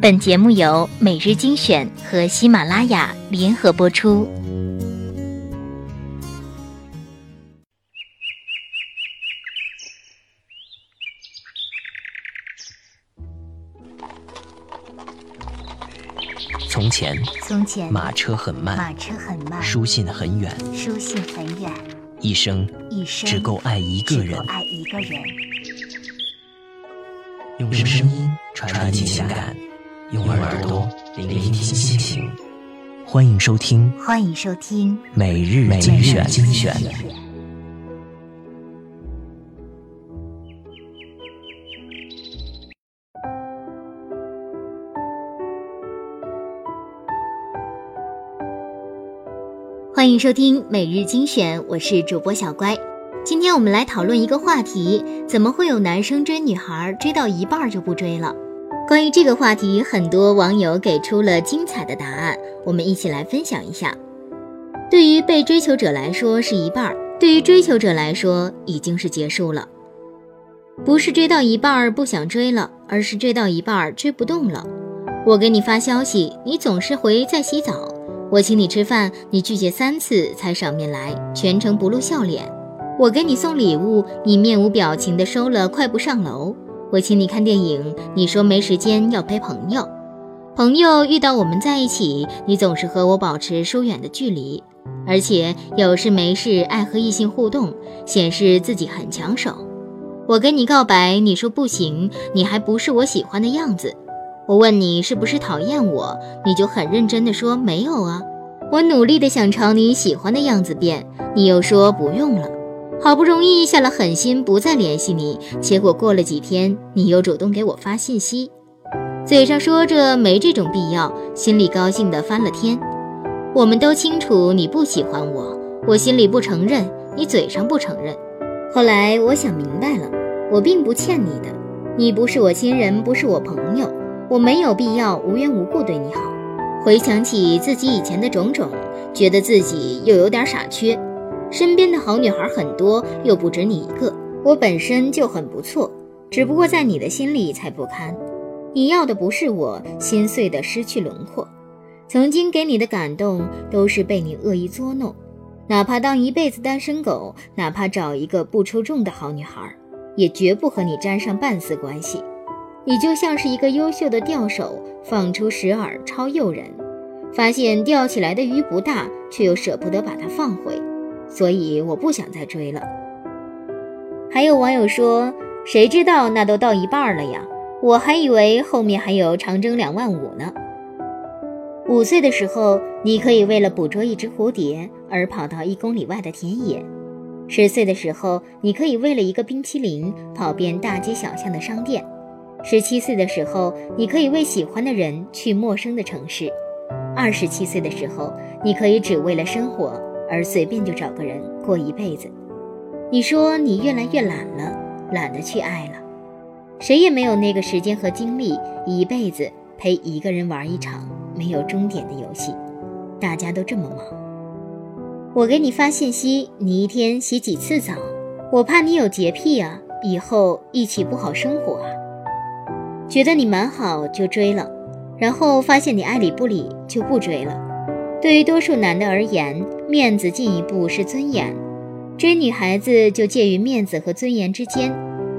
本节目由每日精选和喜马拉雅联合播出。从前，从前马车很慢，马车很慢，书信很远，书信很远，一生一生只够爱一个人只够。爱一个人。用声音传递情感，用耳朵聆听心情。欢迎收听欢迎收听每日精选精选。欢迎收听每日精选，我是主播小乖。今天我们来讨论一个话题：怎么会有男生追女孩追到一半就不追了？关于这个话题，很多网友给出了精彩的答案，我们一起来分享一下。对于被追求者来说是一半儿，对于追求者来说已经是结束了。不是追到一半儿不想追了，而是追到一半儿追不动了。我给你发消息，你总是回在洗澡。我请你吃饭，你拒绝三次才赏面来，全程不露笑脸。我给你送礼物，你面无表情的收了，快步上楼。我请你看电影，你说没时间要陪朋友。朋友遇到我们在一起，你总是和我保持疏远的距离，而且有事没事爱和异性互动，显示自己很抢手。我跟你告白，你说不行，你还不是我喜欢的样子。我问你是不是讨厌我，你就很认真的说没有啊。我努力的想朝你喜欢的样子变，你又说不用了。好不容易下了狠心不再联系你，结果过了几天，你又主动给我发信息，嘴上说着没这种必要，心里高兴的翻了天。我们都清楚你不喜欢我，我心里不承认，你嘴上不承认。后来我想明白了，我并不欠你的，你不是我亲人，不是我朋友。我没有必要无缘无故对你好。回想起自己以前的种种，觉得自己又有点傻缺。身边的好女孩很多，又不止你一个。我本身就很不错，只不过在你的心里才不堪。你要的不是我，心碎的失去轮廓。曾经给你的感动，都是被你恶意捉弄。哪怕当一辈子单身狗，哪怕找一个不出众的好女孩，也绝不和你沾上半丝关系。你就像是一个优秀的钓手，放出石饵超诱人，发现钓起来的鱼不大，却又舍不得把它放回，所以我不想再追了。还有网友说，谁知道那都到一半了呀？我还以为后面还有长征两万五呢。五岁的时候，你可以为了捕捉一只蝴蝶而跑到一公里外的田野；十岁的时候，你可以为了一个冰淇淋跑遍大街小巷的商店。十七岁的时候，你可以为喜欢的人去陌生的城市；二十七岁的时候，你可以只为了生活而随便就找个人过一辈子。你说你越来越懒了，懒得去爱了。谁也没有那个时间和精力，一辈子陪一个人玩一场没有终点的游戏。大家都这么忙。我给你发信息，你一天洗几次澡？我怕你有洁癖啊，以后一起不好生活啊。觉得你蛮好就追了，然后发现你爱理不理就不追了。对于多数男的而言，面子进一步是尊严，追女孩子就介于面子和尊严之间。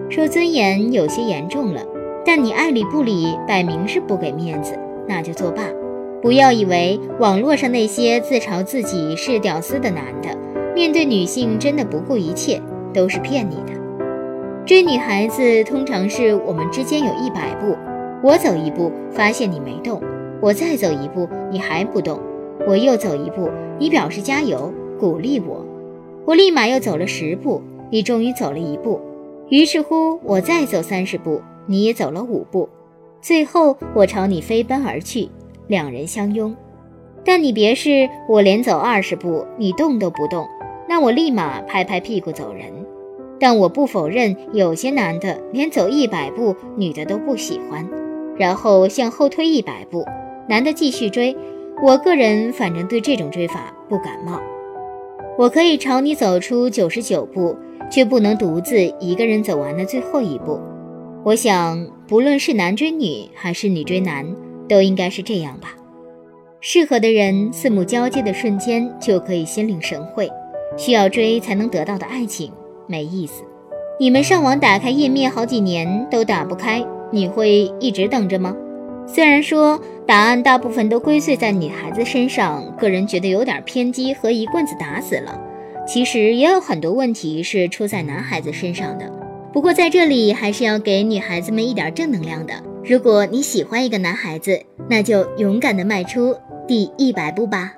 说尊严有些严重了，但你爱理不理，摆明是不给面子，那就作罢。不要以为网络上那些自嘲自己是屌丝的男的，面对女性真的不顾一切，都是骗你的。追女孩子通常是我们之间有一百步，我走一步发现你没动，我再走一步你还不动，我又走一步，你表示加油鼓励我，我立马又走了十步，你终于走了一步，于是乎我再走三十步，你也走了五步，最后我朝你飞奔而去，两人相拥。但你别是我连走二十步你动都不动，那我立马拍拍屁股走人。但我不否认，有些男的连走一百步，女的都不喜欢，然后向后退一百步，男的继续追。我个人反正对这种追法不感冒。我可以朝你走出九十九步，却不能独自一个人走完的最后一步。我想，不论是男追女还是女追男，都应该是这样吧。适合的人，四目交接的瞬间就可以心领神会，需要追才能得到的爱情没意思。你们上网打开页面好几年都打不开，你会一直等着吗？虽然说答案大部分都归罪在女孩子身上，个人觉得有点偏激和一棍子打死了。其实也有很多问题是出在男孩子身上的。不过在这里还是要给女孩子们一点正能量的。如果你喜欢一个男孩子，那就勇敢的迈出第一百步吧。